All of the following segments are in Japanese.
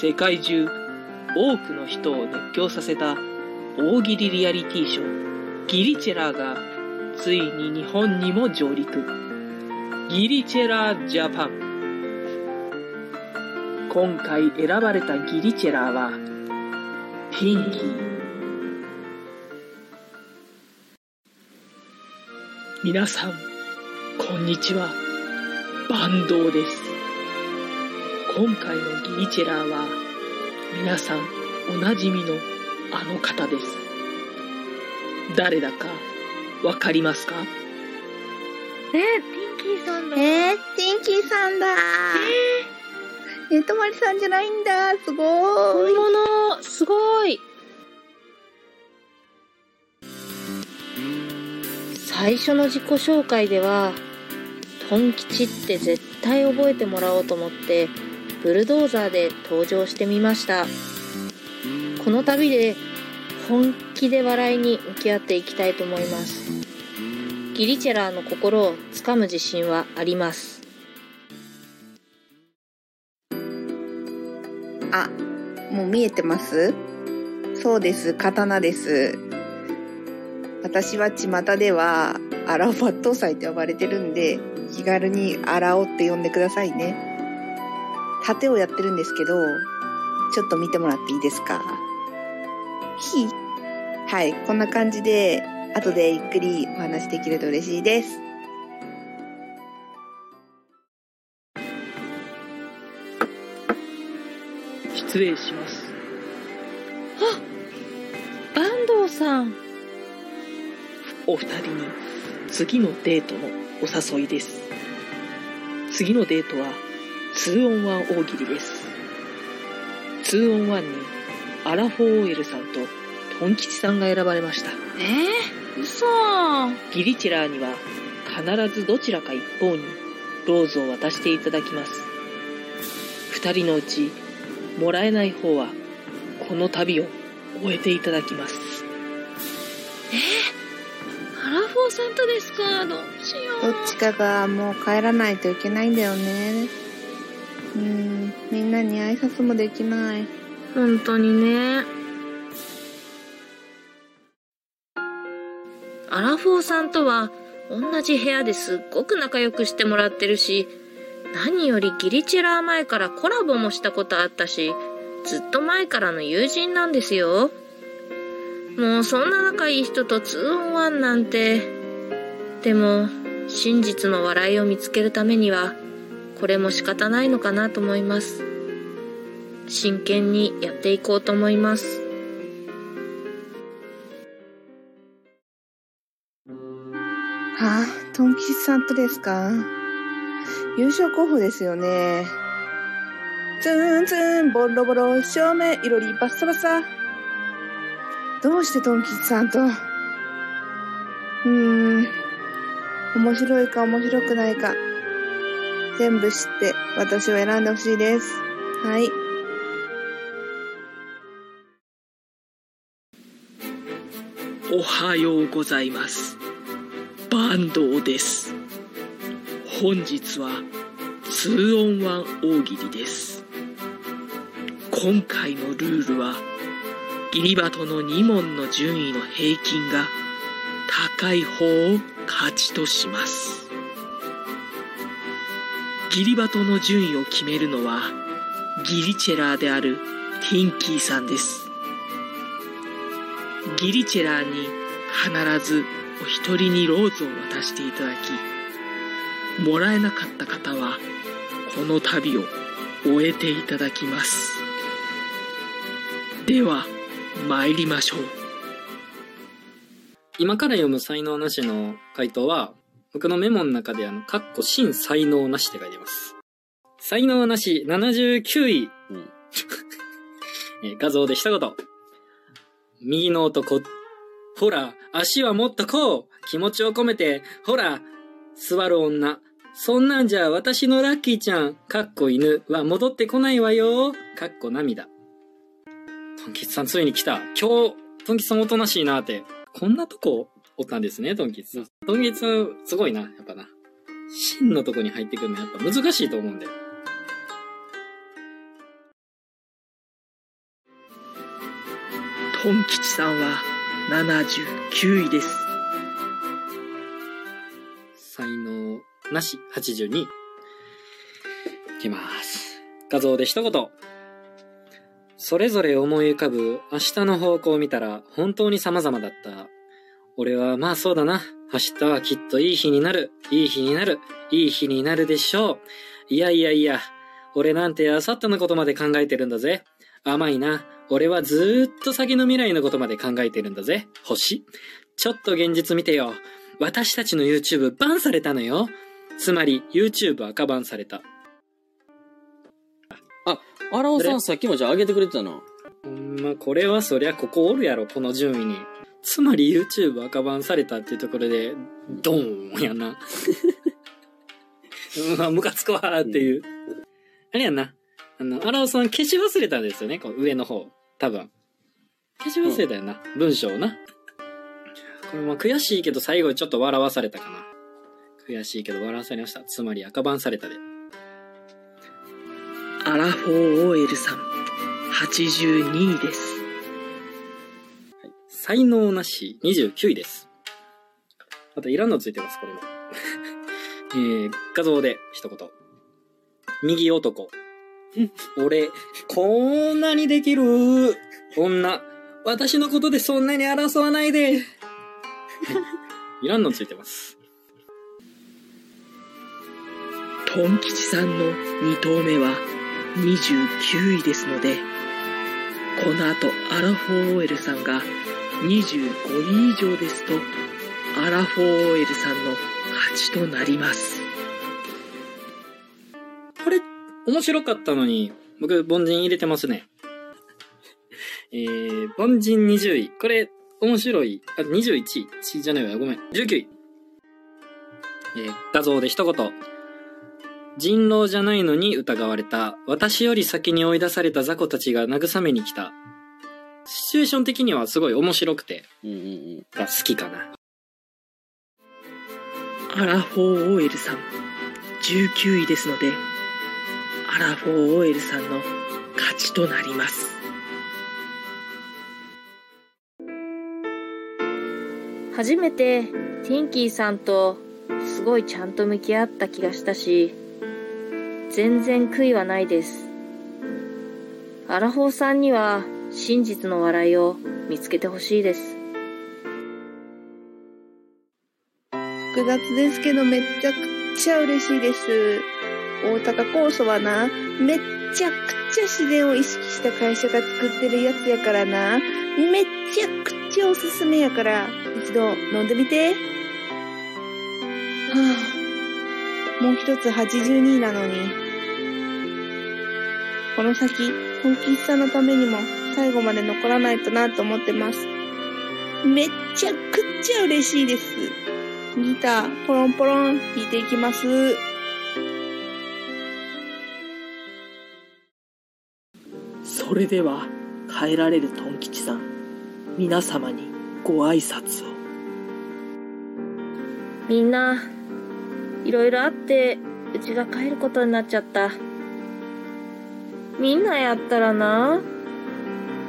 世界中多くの人を熱狂させた大喜利リアリティショーギリチェラーがついに日本にも上陸。ギリチェラージャパン。今回選ばれたギリチェラーはピンキー。皆さんこんにちは。バンドウです。今回のギリチェラーは皆さんおなじみのあの方です。誰だかわかりますか？えー、ピンキーさんだ。えー、ピンキーさんだ。えー、とまりさんじゃないんだ。すごーい。本物、すごい。最初の自己紹介では、トン吉って絶対覚えてもらおうと思って、ブルドーザーで登場してみました。この旅で本気で笑いに向き合っていきたいと思います。ギリチェラーの心をつかむ自信はあります。あ、もう見えてます？そうです、刀です。私は巷では、アラオ抜刀斎と呼ばれてるんで、気軽にアラオって呼んでくださいね。盾をやってるんですけど、ちょっと見てもらっていいですか？ひはい、こんな感じで、後でゆっくりお話できると嬉しいです。失礼します坂東さん。お二人に次のデートのお誘いです次のデートは 2on1 大喜利です。2on1 にアラフォー OL さんとトン吉さんが選ばれました。えー、嘘。ギリチェラーには必ずどちらか一方にローズを渡していただきます。二人のうちもらえない方はこの旅を終えていただきます。アラフォーさんとですか？どうしよどっちかがもう帰らないといけないんだよね。うん、みんなに挨拶もできない。本当にね。アラフォーさんとは同じ部屋ですっごく仲良くしてもらってるし、何よりギリチェラー前からコラボもしたことあったし、ずっと前からの友人なんですよ。もうそんな仲いい人と 2on1 なんて。でも、真実の笑いを見つけるためには、これも仕方ないのかなと思います。真剣にやっていこうと思います。はあ、トン吉さんとですか？優勝候補ですよね。ツンツン、ボロボロ、正面、いろり、バッサバサ。どうしてトン吉さんと？うーん。面白いか面白くないか。全部知って私を選んでほしいです。はい。おはようございます。バンドウです。本日は 2on1 大喜利です。今回のルールは、ギリバトの2問の順位の平均が高い方を勝ちとします。ギリバトの順位を決めるのは、ギリチェラーであるティンキーさんです。ギリチェラーに必ずお一人にローズを渡していただき、もらえなかった方は、この旅を終えていただきます。では、参りましょう。今から読む才能なしの回答は、僕のメモの中であの、かっこ真才能なしって書いてます。才能なし79位。えー画像で一言。右の男。ほら、足はもっとこう気持ちを込めて、ほら、座る女。そんなんじゃ私のラッキーちゃん、かっこ犬は戻ってこないわよ。かっこ涙。トンキツさんついに来た。今日、トンキツさんおとなしいなって。こんなとこおったんですね、トンキツさん。トンキツさん、すごいな、やっぱな。真のとこに入ってくるのやっぱ難しいと思うんで。トン吉さんは79位です。才能なし82。いきます。画像で一言。それぞれ思い浮かぶ明日の方向を見たら本当に様々だった。俺はまあそうだな。明日はきっといい日になる。いい日になる。いい日になるでしょう。いやいやいや。俺なんて明後日のことまで考えてるんだぜ。甘いな。俺はずーっと先の未来のことまで考えてるんだぜ。星。ちょっと現実見てよ。私たちの YouTube バンされたのよ。つまり YouTube 赤バンされた。荒尾さんさっきもじゃあ上げてくれてたな。ほんま、これはそりゃここおるやろ、この順位に。つまり YouTube 赤バンされたっていうところで、ドーンやな。うわ、ムカつくわーっていう。あれやんな。あの、荒尾さん消し忘れたんですよね、こう上の方。多分。消し忘れたよな。文章をな。これも悔しいけど最後にちょっと笑わされたかな。悔しいけど笑わされました。つまり赤バンされたで。アラフォー OL さん、82位です。才能なし29位です。あといらんのついてます、これも。えー、画像で一言。右男。俺、こんなにできる女。私のことでそんなに争わないで。いいらんのついてます。トン吉さんの2投目は29位ですので、この後アラフォー OL さんが25位以上ですと、アラフォー OL さんの勝ちとなります。これ、面白かったのに、僕、凡人入れてますね。えー、凡人20位。これ、面白い。あ、21位。じゃないわ。ごめん。19位。えー画像で一言。人狼じゃないのに疑われた。私より先に追い出された雑魚たちが慰めに来た。シチュエーション的にはすごい面白くて、うんうんうん。が好きかな。アラフォー OL さん19位ですので、アラフォー OL さんの勝ちとなります。初めてティンキーさんとすごいちゃんと向き合った気がしたし、全然悔いはないです。アラフォーさんには真実の笑いを見つけてほしいです。複雑ですけどめちゃくちゃ嬉しいです。大阪酵素はな、めっちゃくちゃ自然を意識した会社が作ってるやつやからな。めっちゃくちゃおすすめやから、一度飲んでみて。はあ、もう一つ82なのに。この先、本気さんのためにも最後まで残らないとなと思ってます。めっちゃくちゃ嬉しいです。ギター、ポロンポロン弾いていきます。それでは、帰られるトン吉さん、皆様にご挨拶を。みんな、いろいろあって、うちが帰ることになっちゃった。みんなやったらな、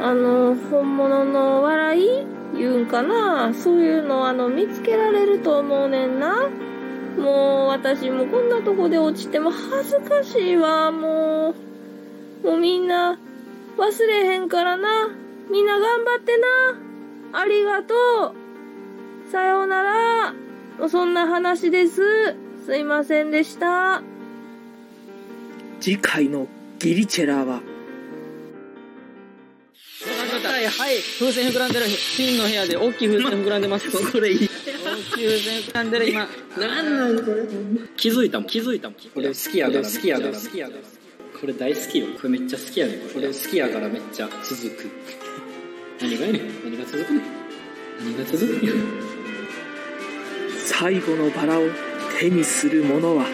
あの、本物の笑い言うんかな？そういうのあの、見つけられると思うねんな。もう私もこんなとこで落ちても恥ずかしいわ、もう。もうみんな忘れへんからな。みんな頑張ってな。ありがとう。さようなら。そんな話です。すいませんでした。次回のギリチェラーは、はい、風船膨らんでる。ピンの部屋で大きい風船膨らんでます。これいい。大きい風船膨らんでる、今。なんなんこれ。気づいたもん気づいたもん。これ好きやから好きやから。好きやから。これ大好きよ。これめっちゃ好きやねこれ。好きやからめっちゃ続く。何がやねん。何が続くねん何が続くねん最後のバラを手にする者は、